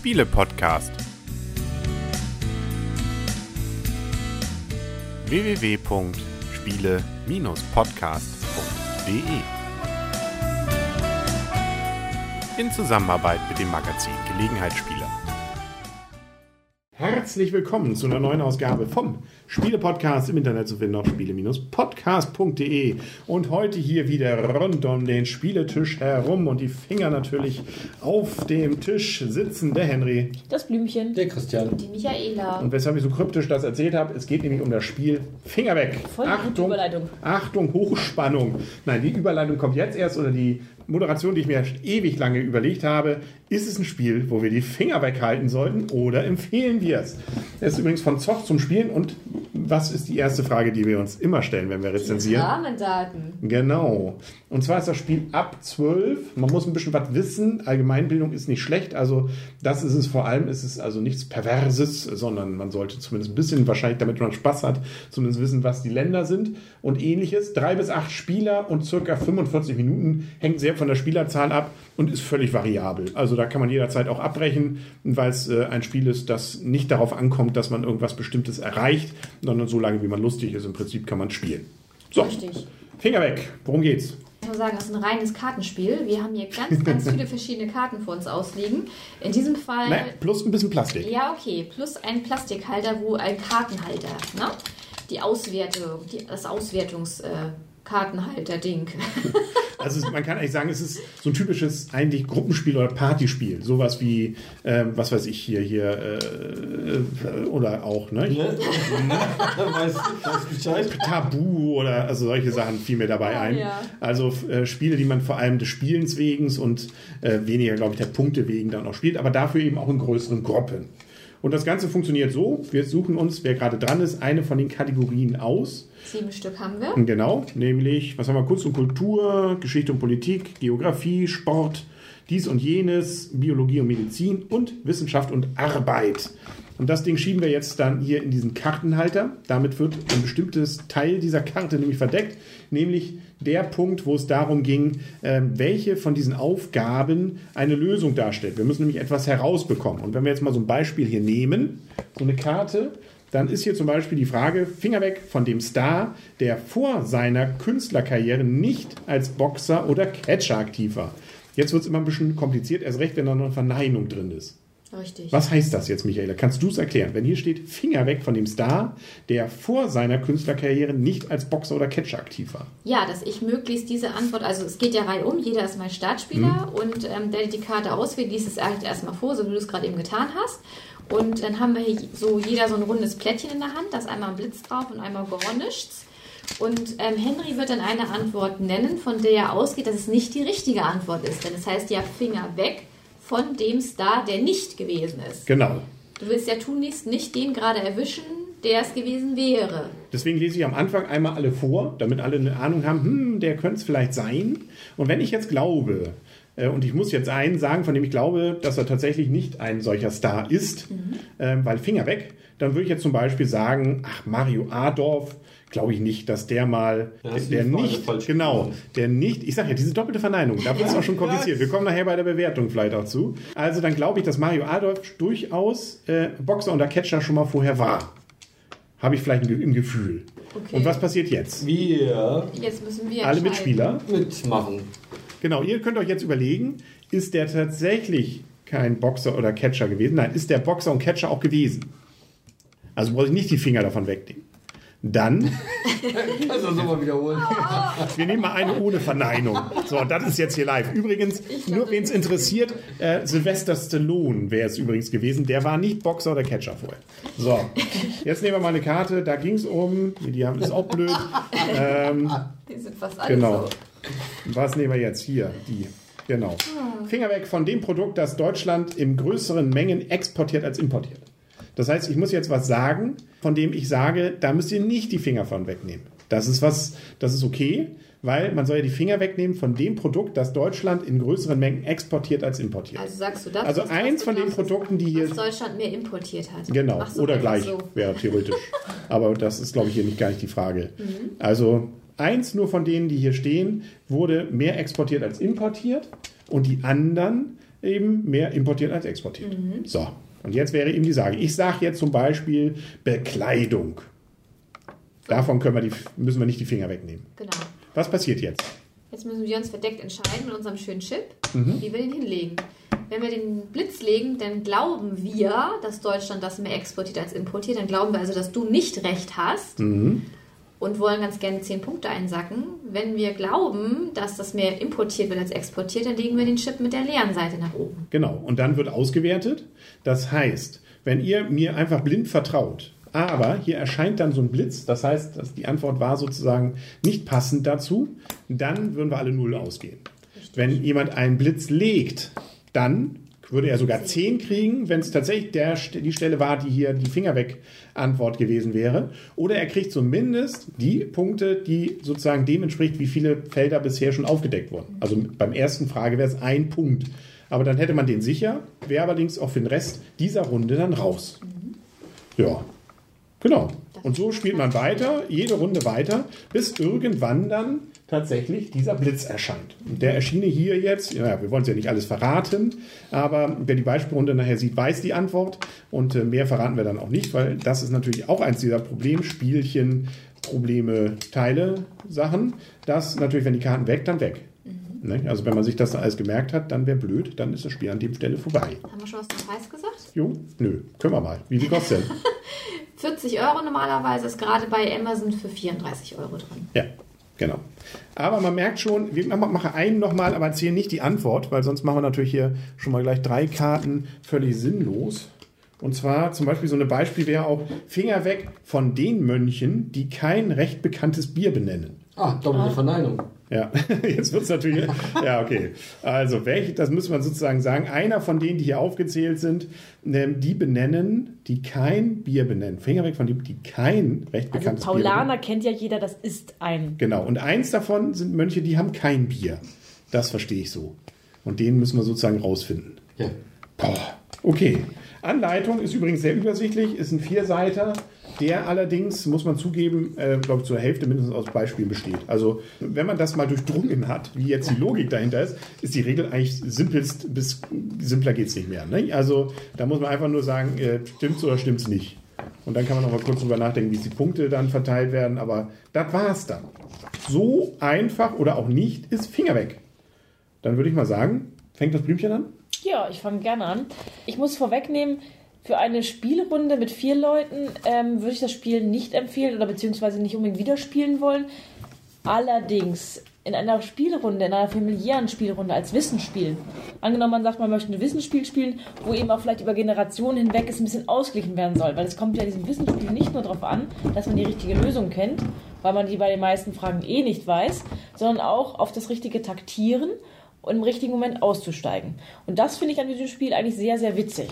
Spiele-Podcast. www.spiele-podcast.de In Zusammenarbeit mit dem Magazin Gelegenheitsspieler. Herzlich willkommen zu einer neuen Ausgabe vom Spiele-Podcast im Internet zu finden auf spiele-podcast.de. Und heute hier wieder rund um den Spieletisch herum und die Finger natürlich auf dem Tisch sitzen der Henry. Das Blümchen. Der Christian. Die Michaela. Und weshalb ich so kryptisch das erzählt habe, es geht nämlich um das Spiel Finger weg. Voll gute Achtung, Überleitung. Achtung, Hochspannung. Nein, die Überleitung kommt jetzt erst oder die Moderation, die ich mir ewig lange überlegt habe, ist es ein Spiel, wo wir die Finger weghalten sollten oder empfehlen wir es? Es ist übrigens von Zoch zum Spielen und was ist die erste Frage, die wir uns immer stellen, wenn wir rezensieren? Rahmendaten. Genau. Und zwar ist das Spiel ab 12. Man muss ein bisschen was wissen. Allgemeinbildung ist nicht schlecht. Also das ist es vor allem. Ist es also nichts Perverses, sondern man sollte zumindest ein bisschen, wahrscheinlich damit man Spaß hat, zumindest wissen, was die Länder sind und ähnliches. Drei bis acht Spieler und circa 45 Minuten hängt sehr von der Spielerzahl ab und ist völlig variabel. Also da kann man jederzeit auch abbrechen, weil es äh, ein Spiel ist, das nicht darauf ankommt, dass man irgendwas Bestimmtes erreicht, sondern so lange, wie man lustig ist, im Prinzip kann man spielen. So, Richtig. Finger weg. Worum geht's? Ich muss sagen, das ist ein reines Kartenspiel. Wir haben hier ganz, ganz viele verschiedene Karten vor uns ausliegen. In diesem Fall. Naja, plus ein bisschen Plastik. Ja, okay. Plus ein Plastikhalter, wo ein Kartenhalter, ne? Die Auswertung, die, das Auswertungs. Äh, Kartenhalter-Ding. Also man kann eigentlich sagen, es ist so ein typisches eigentlich Gruppenspiel oder Partyspiel. Sowas wie, ähm, was weiß ich hier, hier, äh, oder auch, ne? Ne? Bescheid? Tabu oder also solche Sachen fiel mir dabei ein. ja. Also äh, Spiele, die man vor allem des Spielens wegen und äh, weniger, glaube ich, der Punkte wegen dann auch spielt, aber dafür eben auch in größeren Gruppen. Und das Ganze funktioniert so, wir suchen uns, wer gerade dran ist, eine von den Kategorien aus. Sieben Stück haben wir. Genau, nämlich, was haben wir, Kunst und Kultur, Geschichte und Politik, Geografie, Sport, dies und jenes, Biologie und Medizin und Wissenschaft und Arbeit. Und das Ding schieben wir jetzt dann hier in diesen Kartenhalter. Damit wird ein bestimmtes Teil dieser Karte nämlich verdeckt, nämlich der Punkt, wo es darum ging, ähm, welche von diesen Aufgaben eine Lösung darstellt. Wir müssen nämlich etwas herausbekommen. Und wenn wir jetzt mal so ein Beispiel hier nehmen, so eine Karte, dann ist hier zum Beispiel die Frage, Finger weg von dem Star, der vor seiner Künstlerkarriere nicht als Boxer oder Catcher aktiv war. Jetzt wird es immer ein bisschen kompliziert, erst recht, wenn da noch eine Verneinung drin ist. Richtig. Was heißt das jetzt, Michaela? Kannst du es erklären? Wenn hier steht, Finger weg von dem Star, der vor seiner Künstlerkarriere nicht als Boxer oder Catcher aktiv war. Ja, dass ich möglichst diese Antwort, also es geht ja reihum, jeder ist mein Startspieler und ähm, der die Karte auswählt, liest es eigentlich erstmal vor, so wie du es gerade eben getan hast. Und dann haben wir hier so jeder so ein rundes Plättchen in der Hand, da ist einmal ein Blitz drauf und einmal gar nichts. Und ähm, Henry wird dann eine Antwort nennen, von der er ausgeht, dass es nicht die richtige Antwort ist. Denn es heißt ja Finger weg von dem Star, der nicht gewesen ist. Genau. Du willst ja tunlichst nicht den gerade erwischen, der es gewesen wäre. Deswegen lese ich am Anfang einmal alle vor, damit alle eine Ahnung haben, hm, der könnte es vielleicht sein. Und wenn ich jetzt glaube, äh, und ich muss jetzt einen sagen, von dem ich glaube, dass er tatsächlich nicht ein solcher Star ist, äh, weil Finger weg, dann würde ich jetzt zum Beispiel sagen, ach, Mario Adorf, glaube ich nicht, dass der mal, Ja, der, du der Frage nicht, genau, der nicht, ich sage ja, diese doppelte Verneinung, da wird es auch schon kompliziert. Wir kommen nachher bei der Bewertung vielleicht auch zu. Also dann glaube ich, dass Mario Adolf durchaus äh, Boxer oder Catcher schon mal vorher war. Habe ich vielleicht im Gefühl. Okay. Und was passiert jetzt? Wir Jetzt müssen wir Alle. Mitspieler. mitmachen. Genau, ihr könnt euch jetzt überlegen, ist der tatsächlich kein Boxer oder Catcher gewesen? Nein, ist der Boxer und Catcher auch gewesen? Also brauche ich nicht die Finger davon wegnehmen. Dann, Kannst du das nochmal wiederholen? wir nehmen mal eine ohne Verneinung. So, das ist jetzt hier live. Übrigens, nur wen es interessiert, äh, Sylvester Stallone wäre es übrigens gewesen. Der war nicht Boxer oder Catcher vorher. So, jetzt nehmen wir mal eine Karte. Da ging es um, die haben ist auch blöd. Ähm, Die sind fast alle Genau. so. Was nehmen wir jetzt? Hier, die. Genau. Finger weg von dem Produkt, das Deutschland in größeren Mengen exportiert als importiert. Das heißt, ich muss jetzt was sagen, von dem ich sage, da müsst ihr nicht die Finger von wegnehmen. Das ist was, das ist okay, weil man soll ja die Finger wegnehmen von dem Produkt, das Deutschland in größeren Mengen exportiert als importiert. Also sagst du das? Also was- eins von den Produkten, die hier Deutschland mehr importiert hat. Genau, so, oder gleich So. wäre theoretisch. Aber das ist, glaube ich, hier nicht gar nicht die Frage. Mhm. Also eins nur von denen, die hier stehen, wurde mehr exportiert als importiert und die anderen eben mehr importiert als exportiert. So, und jetzt wäre eben die Sage. Ich sage jetzt zum Beispiel Bekleidung. Davon können wir die, müssen wir nicht die Finger wegnehmen. Genau. Was passiert jetzt? Jetzt müssen wir uns verdeckt entscheiden mit unserem schönen Chip, Mhm. wie wir den hinlegen. Wenn wir den Blitz legen, dann glauben wir, dass Deutschland das mehr exportiert als importiert. Dann glauben wir also, dass du nicht recht hast Mhm. Und wollen ganz gerne 10 Punkte einsacken. Wenn wir glauben, dass das mehr importiert wird als exportiert, dann legen wir den Chip mit der leeren Seite nach oben. Genau, und dann wird ausgewertet. Das heißt, wenn ihr mir einfach blind vertraut, aber hier erscheint dann so ein Blitz, das heißt, dass die Antwort war sozusagen nicht passend dazu, dann würden wir alle null ausgehen. Wenn jemand einen Blitz legt, dann würde er sogar 10 kriegen, wenn es tatsächlich der, die Stelle war, die hier die Finger weg Antwort gewesen wäre. Oder er kriegt zumindest die Punkte, die sozusagen dem entspricht, wie viele Felder bisher schon aufgedeckt wurden. Also beim ersten Frage wäre es ein Punkt. Aber dann hätte man den sicher, wäre allerdings auch für den Rest dieser Runde dann raus. Ja, genau. Und so spielt man weiter, jede Runde weiter, bis irgendwann dann tatsächlich dieser Blitz erscheint. Und der erschiene hier jetzt, ja, wir wollen es ja nicht alles verraten, aber wer die Beispielrunde nachher sieht, weiß die Antwort. Und äh, mehr verraten wir dann auch nicht, weil das ist natürlich auch eins dieser Problemspielchen, Probleme, Teile, Sachen, dass natürlich, wenn die Karten weg, dann weg. Ne? Also wenn man sich das alles gemerkt hat, dann wäre blöd, dann ist das Spiel an dem Stelle vorbei. Haben wir schon was zum Preis gesagt? Jo, nö, können wir mal. Wie viel kostet denn? 40 Euro normalerweise ist gerade bei Amazon für 34 Euro drin. Ja, genau. Aber man merkt schon, wir machen einen nochmal, aber erzählen nicht die Antwort, weil sonst machen wir natürlich hier schon mal gleich drei Karten völlig sinnlos. Und zwar zum Beispiel so ein Beispiel wäre auch Finger weg von den Mönchen, die kein recht bekanntes Bier benennen. Ah, doppelte Verneinung. Ja, jetzt wird es natürlich. Ja, okay. Also, welche, das muss man sozusagen sagen. Einer von denen, die hier aufgezählt sind, ähm, die benennen, die kein Bier benennen. Finger weg von denen, die kein recht Also bekanntes Bier benennen. Paulaner kennt ja jeder, das ist ein. Genau. Und eins davon sind Mönche, die haben kein Bier. Das verstehe ich so. Und den müssen wir sozusagen rausfinden. Ja. Boah. Okay. Anleitung ist übrigens sehr übersichtlich, ist ein Vierseiter, der allerdings, muss man zugeben, äh, glaube ich, zur Hälfte mindestens aus Beispielen besteht. Also, wenn man das mal durchdrungen hat, wie jetzt die Logik dahinter ist, ist die Regel eigentlich simpelst bis simpler geht es nicht mehr. Ne? Also, da muss man einfach nur sagen, äh, stimmt's oder stimmt's nicht. Und dann kann man noch mal kurz drüber nachdenken, wie die Punkte dann verteilt werden. Aber das war's dann. So einfach oder auch nicht ist Finger weg. Dann würde ich mal sagen, fängt das Blümchen an? Ja, ich fange gerne an. Ich muss vorwegnehmen, für eine Spielrunde mit vier Leuten ähm, würde ich das Spiel nicht empfehlen oder beziehungsweise nicht unbedingt wieder spielen wollen. Allerdings in einer Spielrunde, in einer familiären Spielrunde als Wissensspiel. Angenommen, man sagt, man möchte ein Wissensspiel spielen, wo eben auch vielleicht über Generationen hinweg es ein bisschen ausgeglichen werden soll. Weil es kommt ja in diesem Wissensspiel nicht nur darauf an, dass man die richtige Lösung kennt, weil man die bei den meisten Fragen eh nicht weiß, sondern auch auf das richtige Taktieren und im richtigen Moment auszusteigen. Und das finde ich an diesem Spiel eigentlich sehr, sehr witzig.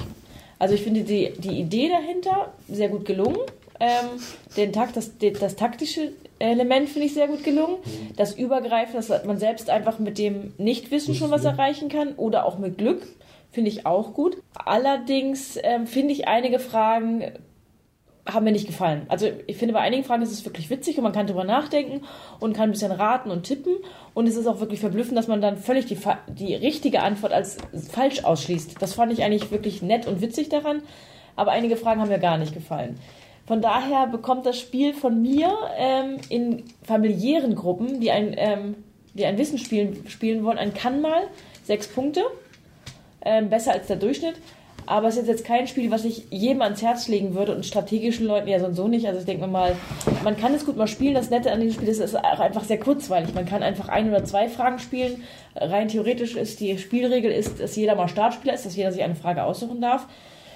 Also ich finde die, die Idee dahinter sehr gut gelungen. Ähm, den Takt, das, das taktische Element finde ich sehr gut gelungen. Das Übergreifen, dass man selbst einfach mit dem Nichtwissen schon was erreichen kann oder auch mit Glück, finde ich auch gut. Allerdings ähm, finde ich einige Fragen haben mir nicht gefallen. Also ich finde, bei einigen Fragen ist es wirklich witzig und man kann drüber nachdenken und kann ein bisschen raten und tippen. Und es ist auch wirklich verblüffend, dass man dann völlig die, die richtige Antwort als falsch ausschließt. Das fand ich eigentlich wirklich nett und witzig daran. Aber einige Fragen haben mir gar nicht gefallen. Von daher bekommt das Spiel von mir ähm, in familiären Gruppen, die ein, ähm, die ein Wissen spielen, spielen wollen, ein kann mal sechs Punkte. Ähm, besser als der Durchschnitt. Aber es ist jetzt kein Spiel, was ich jedem ans Herz legen würde und strategischen Leuten ja so nicht. Also ich denke mir mal, man kann es gut mal spielen. Das Nette an diesem Spiel ist, es ist auch einfach sehr kurzweilig. Man kann einfach ein oder zwei Fragen spielen. Rein theoretisch ist die Spielregel, ist, dass jeder mal Startspieler ist, dass jeder sich eine Frage aussuchen darf.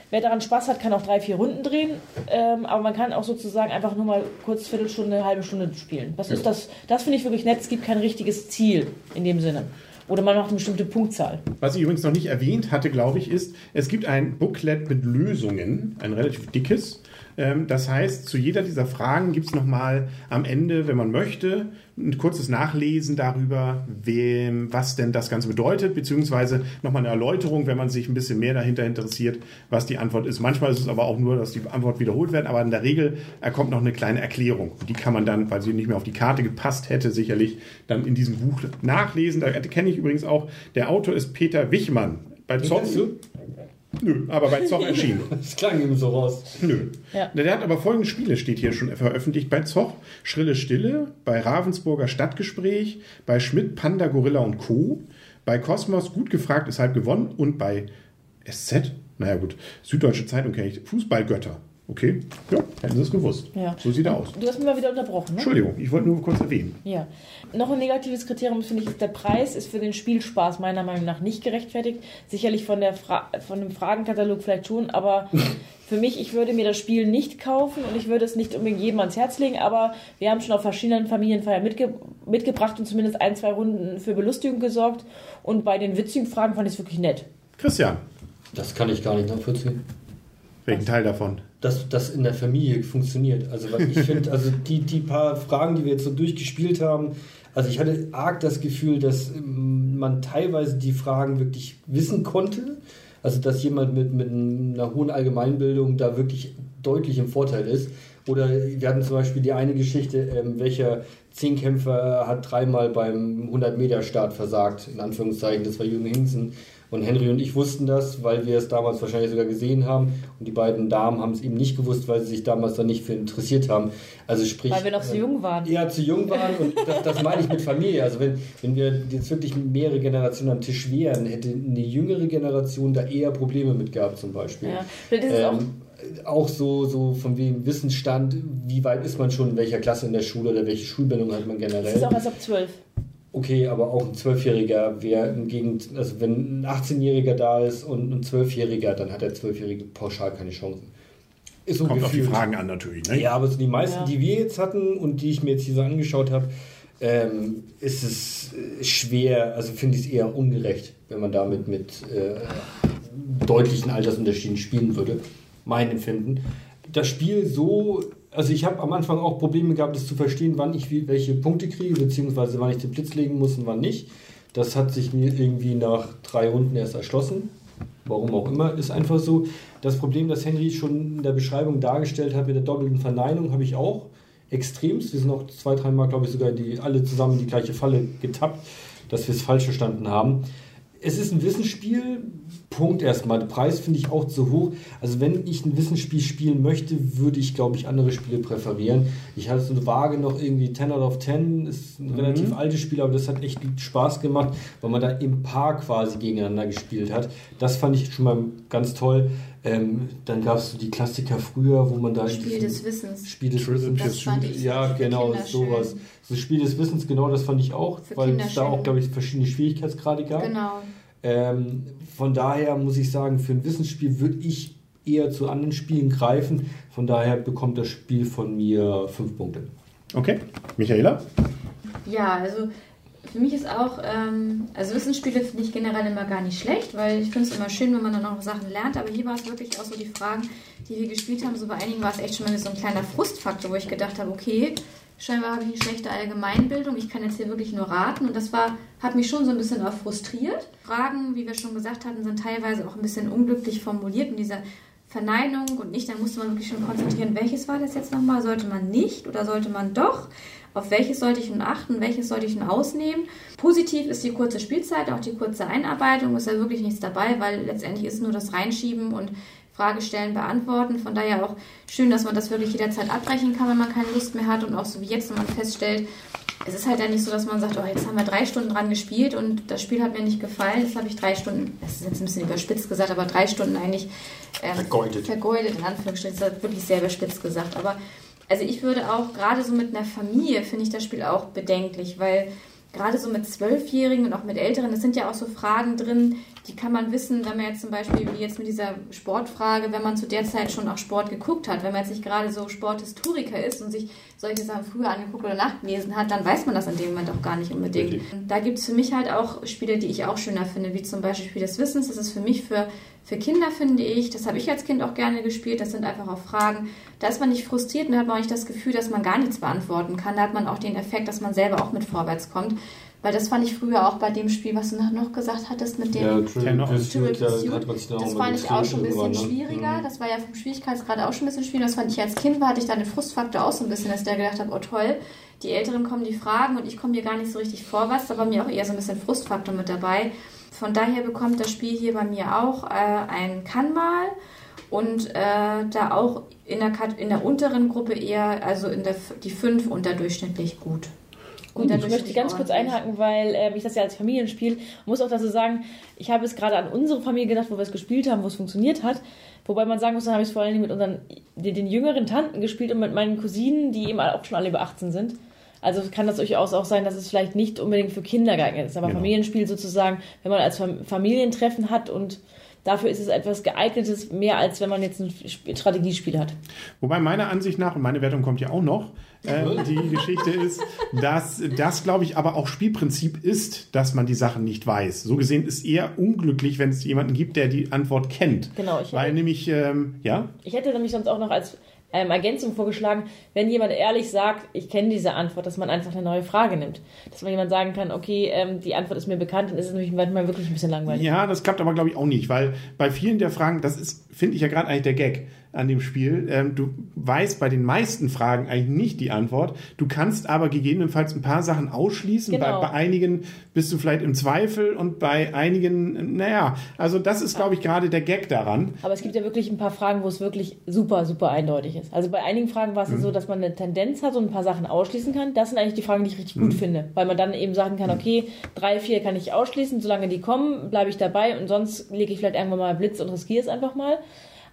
Wer daran Spaß hat, kann auch drei, vier Runden drehen. Ähm, aber man kann auch sozusagen einfach nur mal kurz Viertelstunde, eine halbe Stunde spielen. Das ist das, das finde ich wirklich nett. Es gibt kein richtiges Ziel in dem Sinne. Oder man macht eine bestimmte Punktzahl. Was ich übrigens noch nicht erwähnt hatte, glaube ich, ist, es gibt ein Booklet mit Lösungen, ein relativ dickes. Ähm, Das heißt, zu jeder dieser Fragen gibt es nochmal am Ende, wenn man möchte, ein kurzes Nachlesen darüber, wem, was denn das Ganze bedeutet, beziehungsweise nochmal eine Erläuterung, wenn man sich ein bisschen mehr dahinter interessiert, was die Antwort ist. Manchmal ist es aber auch nur, dass die Antwort wiederholt wird, aber in der Regel kommt noch eine kleine Erklärung. Die kann man dann, weil sie nicht mehr auf die Karte gepasst hätte, sicherlich dann in diesem Buch nachlesen. Da kenne ich übrigens auch, der Autor ist Peter Wichmann. Bei du? nö, aber bei Zoch erschienen. Das klang eben so raus. Nö. Ja. Der hat aber folgende Spiele, steht hier schon veröffentlicht. Bei Zoch Schrille Stille, bei Ravensburger Stadtgespräch, bei Schmidt Panda Gorilla und Co., bei Kosmos Gut gefragt ist halb gewonnen und bei SZ, naja gut, Süddeutsche Zeitung kenne ich, Fußballgötter. Okay, ja, hätten sie es gewusst. Ja. So sieht er aus. Du hast mich mal wieder unterbrochen, ne? Entschuldigung, ich wollte nur kurz erwähnen. Ja. Noch ein negatives Kriterium finde ich, ist der Preis ist für den Spielspaß meiner Meinung nach nicht gerechtfertigt. Sicherlich von, der Fra von dem Fragenkatalog vielleicht schon, aber für mich, ich würde mir das Spiel nicht kaufen und ich würde es nicht unbedingt jedem ans Herz legen, aber wir haben schon auf verschiedenen Familienfeiern mitge mitgebracht und zumindest ein, zwei Runden für Belustigung gesorgt und bei den witzigen Fragen fand ich es wirklich nett. Christian, Das kann ich gar nicht nachvollziehen. welchen Teil davon? Dass das in der Familie funktioniert. Also weil ich finde, also die, die paar Fragen, die wir jetzt so durchgespielt haben, also ich hatte arg das Gefühl, dass ähm, man teilweise die Fragen wirklich wissen konnte. Also dass jemand mit, mit einer hohen Allgemeinbildung da wirklich deutlich im Vorteil ist. Oder wir hatten zum Beispiel die eine Geschichte, ähm, welcher Zehnkämpfer hat dreimal beim 100-Meter-Start versagt, in Anführungszeichen, das war Jürgen Hinsen. Und Henry und ich wussten das, weil wir es damals wahrscheinlich sogar gesehen haben. Und die beiden Damen haben es eben nicht gewusst, weil sie sich damals da nicht für interessiert haben. Also sprich. Weil wir noch so jung waren. Ja, zu jung waren und das, das meine ich mit Familie. Also wenn, wenn wir jetzt wirklich mehrere Generationen am Tisch wären, hätte eine jüngere Generation da eher Probleme mit gehabt zum Beispiel. Ja. Vielleicht ist es auch Ähm, auch so, so von wegen Wissensstand, wie weit ist man schon, in welcher Klasse in der Schule oder welche Schulbildung hat man es ist generell. auch erst ab zwölf. Okay, aber auch ein Zwölfjähriger wäre gegen, also wenn ein 18-Jähriger da ist und ein Zwölfjähriger, dann hat der Zwölfjährige pauschal keine Chancen. Ist so Kommt auf die gefühlt. Fragen an natürlich. Ne? Ja, aber so die meisten, Ja. die wir jetzt hatten und die ich mir jetzt hier so angeschaut habe, ähm, ist es äh, schwer, also finde ich es eher ungerecht, wenn man damit mit äh, deutlichen Altersunterschieden spielen würde. Mein Empfinden. Das Spiel so, also ich habe am Anfang auch Probleme gehabt, es zu verstehen, wann ich welche Punkte kriege, beziehungsweise wann ich den Blitz legen muss und wann nicht. Das hat sich mir irgendwie nach drei Runden erst erschlossen. Warum auch immer, ist einfach so. Das Problem, das Henry schon in der Beschreibung dargestellt hat mit der doppelten Verneinung, habe ich auch extremst. Wir sind auch zwei, dreimal, glaube ich, sogar die, alle zusammen in die gleiche Falle getappt, dass wir es falsch verstanden haben. Es ist ein Wissensspiel. Punkt erstmal. Der Preis finde ich auch zu hoch. Also wenn ich ein Wissensspiel spielen möchte, würde ich, glaube ich, andere Spiele präferieren. Ich hatte so eine Waage noch irgendwie 10 out of 10. Ist ein relativ altes Spiel, aber das hat echt Spaß gemacht, weil man da im Paar quasi gegeneinander gespielt hat. Das fand ich schon mal ganz toll. Ähm, dann gab es so die Klassiker früher, wo man da... Spiel des Wissens. Spiel des Wissens. Das fand ich Ja, genau, Kinder sowas. schön. Das Spiel des Wissens, genau, das fand ich auch, Für weil Kinder es da schön. auch, glaube ich, verschiedene Schwierigkeitsgrade gab. Genau. Ähm, von daher muss ich sagen, für ein Wissensspiel würde ich eher zu anderen Spielen greifen. Von daher bekommt das Spiel von mir fünf Punkte. Okay. Michaela? Ja, also für mich ist auch, ähm, also Wissensspiele finde ich generell immer gar nicht schlecht, weil ich finde es immer schön, wenn man dann auch Sachen lernt. Aber hier war es wirklich auch so die Fragen, die wir gespielt haben. So bei einigen war es echt schon mal so ein kleiner Frustfaktor, wo ich gedacht habe, okay, scheinbar habe ich eine schlechte Allgemeinbildung. Ich kann jetzt hier wirklich nur raten. Und das war, hat mich schon so ein bisschen auch frustriert. Fragen, wie wir schon gesagt hatten, sind teilweise auch ein bisschen unglücklich formuliert in dieser Verneinung und nicht, dann musste man wirklich schon konzentrieren, welches war das jetzt nochmal? Sollte man nicht oder sollte man doch? Auf welches sollte ich nun achten? Welches sollte ich nun ausnehmen? Positiv ist die kurze Spielzeit, auch die kurze Einarbeitung, ist ja wirklich nichts dabei, weil letztendlich ist nur das Reinschieben und Fragestellen beantworten. Von daher auch schön, dass man das wirklich jederzeit abbrechen kann, wenn man keine Lust mehr hat und auch so wie jetzt, wenn man feststellt, es ist halt ja nicht so, dass man sagt, oh, jetzt haben wir drei Stunden dran gespielt und das Spiel hat mir nicht gefallen. Jetzt habe ich drei Stunden, das ist jetzt ein bisschen überspitzt gesagt, aber drei Stunden eigentlich ähm, Vergeudet. Vergeudet, in Anführungsstrichen, das ist wirklich sehr überspitzt gesagt. Aber also ich würde auch, gerade so mit einer Familie, finde ich das Spiel auch bedenklich, weil gerade so mit Zwölfjährigen und auch mit Älteren, das sind ja auch so Fragen drin, die kann man wissen, wenn man jetzt zum Beispiel, wie jetzt mit dieser Sportfrage, wenn man zu der Zeit schon auch Sport geguckt hat, wenn man jetzt nicht gerade so Sporthistoriker ist und sich solche Sachen früher angeguckt oder nachgelesen hat, dann weiß man das in dem Moment auch gar nicht unbedingt. Richtig. Da gibt es für mich halt auch Spiele, die ich auch schöner finde, wie zum Beispiel Spiel des Wissens. Das ist für mich für, für Kinder, finde ich, das habe ich als Kind auch gerne gespielt, das sind einfach auch Fragen. Da ist man nicht frustriert und da hat man auch nicht das Gefühl, dass man gar nichts beantworten kann. Da hat man auch den Effekt, dass man selber auch mit vorwärts kommt. Weil das fand ich früher auch bei dem Spiel, was du noch- gesagt hattest, mit dem Trivial Trivial Pursuit. Das fand ich auch schon ein bisschen irgendwann, ne? schwieriger. Das war ja vom Schwierigkeitsgrad auch schon ein bisschen schwieriger. Das fand ich als Kind war, hatte ich da den Frustfaktor auch so ein bisschen, dass ich da gedacht habe, oh toll, die Älteren kommen die Fragen und ich komme hier gar nicht so richtig vorwärts. Da war mir auch eher so ein bisschen Frustfaktor mit dabei. von daher bekommt das Spiel hier bei mir auch äh, ein Kann mal und äh, da auch in der, in der unteren Gruppe eher, also in der F- die 5 unterdurchschnittlich gut. Gut, ich möchte ganz kurz einhaken, weil äh, ich das ja als Familienspiel muss auch dazu sagen, ich habe es gerade an unsere Familie gedacht, wo wir es gespielt haben, wo es funktioniert hat. Wobei man sagen muss, dann habe ich es vor allen Dingen mit unseren den, den jüngeren Tanten gespielt und mit meinen Cousinen, die eben auch schon alle über 18 sind. Also kann das durchaus auch sein, dass es vielleicht nicht unbedingt für Kinder geeignet ist, aber Genau. Familienspiel sozusagen, wenn man als Fam- Familientreffen hat und dafür ist es etwas geeignetes, mehr als wenn man jetzt ein Sp- Strategiespiel hat. Wobei meiner Ansicht nach, und meine Wertung kommt ja auch noch, äh, die Geschichte ist, dass das, glaube ich, aber auch Spielprinzip ist, dass man die Sachen nicht weiß. So gesehen ist eher unglücklich, wenn es jemanden gibt, der die Antwort kennt. Genau, ich Weil hätte- nämlich, ähm, ja, Ich hätte nämlich sonst auch noch als ähm, Ergänzung vorgeschlagen, wenn jemand ehrlich sagt, ich kenne diese Antwort, dass man einfach eine neue Frage nimmt. Dass man jemand sagen kann, okay, ähm, die Antwort ist mir bekannt, dann ist es nämlich manchmal wirklich ein bisschen langweilig. Ja, das klappt aber, glaube ich, auch nicht, weil bei vielen der Fragen, das ist, finde ich ja gerade eigentlich der Gag an dem Spiel, ähm, du weißt bei den meisten Fragen eigentlich nicht die Antwort. Du kannst aber gegebenenfalls ein paar Sachen ausschließen. Genau. Bei, bei einigen bist du vielleicht im Zweifel und bei einigen, naja, also das ist, glaube ich, gerade der Gag daran. Aber es gibt ja wirklich ein paar Fragen, wo es wirklich super, super eindeutig ist. Also bei einigen Fragen war es ja Mhm. so, dass man eine Tendenz hat und ein paar Sachen ausschließen kann. Das sind eigentlich die Fragen, die ich richtig Mhm. gut finde. Weil man dann eben sagen kann, okay, drei, vier kann ich ausschließen, solange die kommen, bleibe ich dabei und sonst lege ich vielleicht irgendwann mal Blitz und riskiere es einfach mal.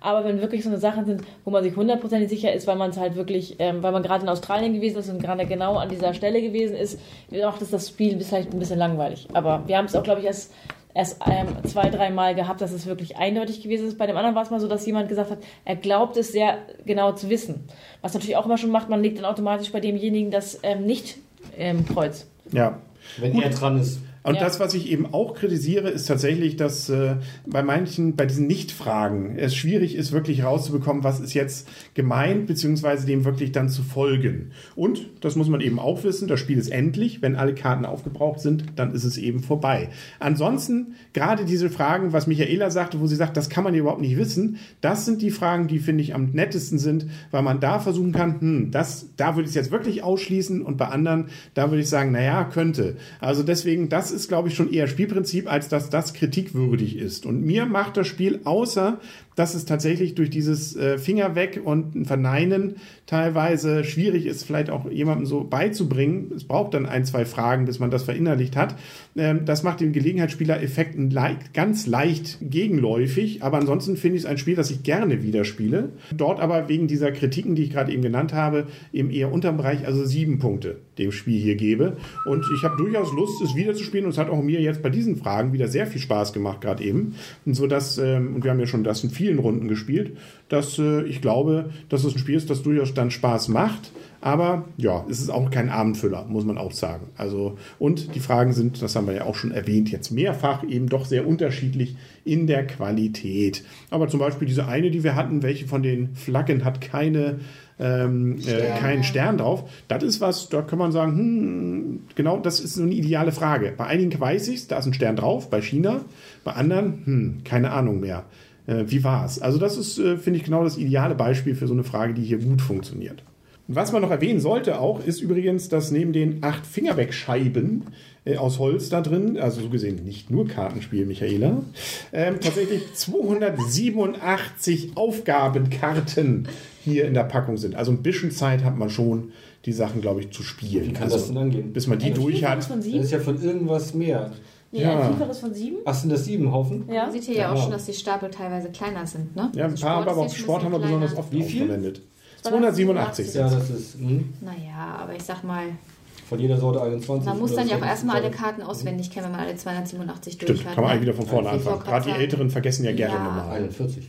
Aber wenn wirklich so eine Sachen sind, wo man sich hundertprozentig sicher ist, weil man es halt wirklich, ähm, weil man gerade in Australien gewesen ist und gerade genau an dieser Stelle gewesen ist, macht es das Spiel vielleicht ein bisschen langweilig. Aber wir haben es auch, glaube ich, erst erst ähm, zwei, drei Mal gehabt, dass es wirklich eindeutig gewesen ist. Bei dem anderen war es mal so, dass jemand gesagt hat, er glaubt es sehr genau zu wissen. Was natürlich auch immer schon macht, man legt dann automatisch bei demjenigen das ähm, nicht ähm, Kreuz. Ja. Wenn er dran ist. Und Ja. das, was ich eben auch kritisiere, ist tatsächlich, dass äh, bei manchen, bei diesen Nicht-Fragen es schwierig ist, wirklich rauszubekommen, was ist jetzt gemeint, beziehungsweise dem wirklich dann zu folgen. Und, das muss man eben auch wissen, das Spiel ist endlich. Wenn alle Karten aufgebraucht sind, dann ist es eben vorbei. Ansonsten, gerade diese Fragen, was Michaela sagte, wo sie sagt, das kann man ja überhaupt nicht wissen, das sind die Fragen, die, finde ich, am nettesten sind, weil man da versuchen kann, hm, das, da würde ich es jetzt wirklich ausschließen und bei anderen, da würde ich sagen, naja, könnte. Also deswegen, das ist, glaube ich, schon eher Spielprinzip, als dass das kritikwürdig ist. Und mir macht das Spiel, außer dass es tatsächlich durch dieses äh, Finger weg und ein Verneinen teilweise schwierig ist, vielleicht auch jemandem so beizubringen. Es braucht dann ein, zwei Fragen, bis man das verinnerlicht hat. Ähm, das macht den Gelegenheitsspieler-Effekt ein leicht, ganz leicht gegenläufig. Aber ansonsten finde ich es ein Spiel, das ich gerne wieder spiele. Dort aber wegen dieser Kritiken, die ich gerade eben genannt habe, eben eher unterm Bereich, also sieben Punkte dem Spiel hier gebe. Und ich habe durchaus Lust, es wieder zu spielen. Und es hat auch mir jetzt bei diesen Fragen wieder sehr viel Spaß gemacht, gerade eben. Und so dass, ähm, und wir haben ja schon das in vielen Runden gespielt, dass äh, ich glaube, dass es ein Spiel ist, das durchaus dann Spaß macht. Aber ja, es ist auch kein Abendfüller, muss man auch sagen. Also, und die Fragen sind, das haben wir ja auch schon erwähnt, jetzt mehrfach eben doch sehr unterschiedlich in der Qualität. Aber zum Beispiel diese eine, die wir hatten, welche von den Flaggen hat keine ähm, äh, keinen Stern drauf. Das ist was, da kann man sagen, hm, genau, das ist so eine ideale Frage. Bei einigen weiß ich da ist ein Stern drauf, bei China. Bei anderen, hm, keine Ahnung mehr. Äh, wie war's? Also das ist, äh, finde ich, genau das ideale Beispiel für so eine Frage, die hier gut funktioniert. Und was man noch erwähnen sollte auch, ist übrigens, dass neben den acht Fingerwegscheiben äh, aus Holz da drin, also so gesehen nicht nur Kartenspiel, Michaela, ähm, tatsächlich 287 Aufgabenkarten hier in der Packung sind. Also ein bisschen Zeit hat man schon, die Sachen, glaube ich, zu spielen. Wie kann also, das denn angehen? Bis man die Ein durch hat. Das ist ja von irgendwas mehr. Nee, Ja. ein Vielfaches von sieben? Ach, sind das sieben Haufen? Ja. Man sieht hier ja Genau. auch schon, dass die Stapel teilweise kleiner sind. Ne? Ja, ein Also paar aber auch Sport haben wir bisschen besonders kleiner. oft Wie viel? verwendet. 287. Ja, das ist hm, Naja, aber ich sag mal, von jeder Sorte 21. man muss dann ja auch erstmal alle Karten auswendig kennen, wenn man alle 287 durch Stimmt, hat. kann man ne? eigentlich wieder von vorne wollte anfangen. gerade die. Älteren vergessen ja gerne Ja. nochmal. 41.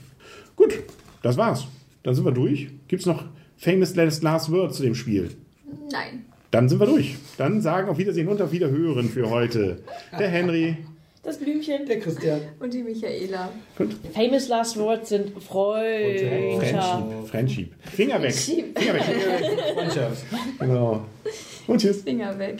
Gut, das war's. Dann sind wir durch. Gibt's noch Famous Last Last Word zu dem Spiel? Nein. Dann sind wir durch. Dann sagen auf Wiedersehen und auf Wiederhören für heute. Der Henry. Das Blümchen. Der Christian. Und die Michaela. Famous Last Words sind Freundschaft. Friendship. Friendship. Finger weg. Finger weg. Finger weg. Freundschaft. Genau. Und tschüss. Finger weg.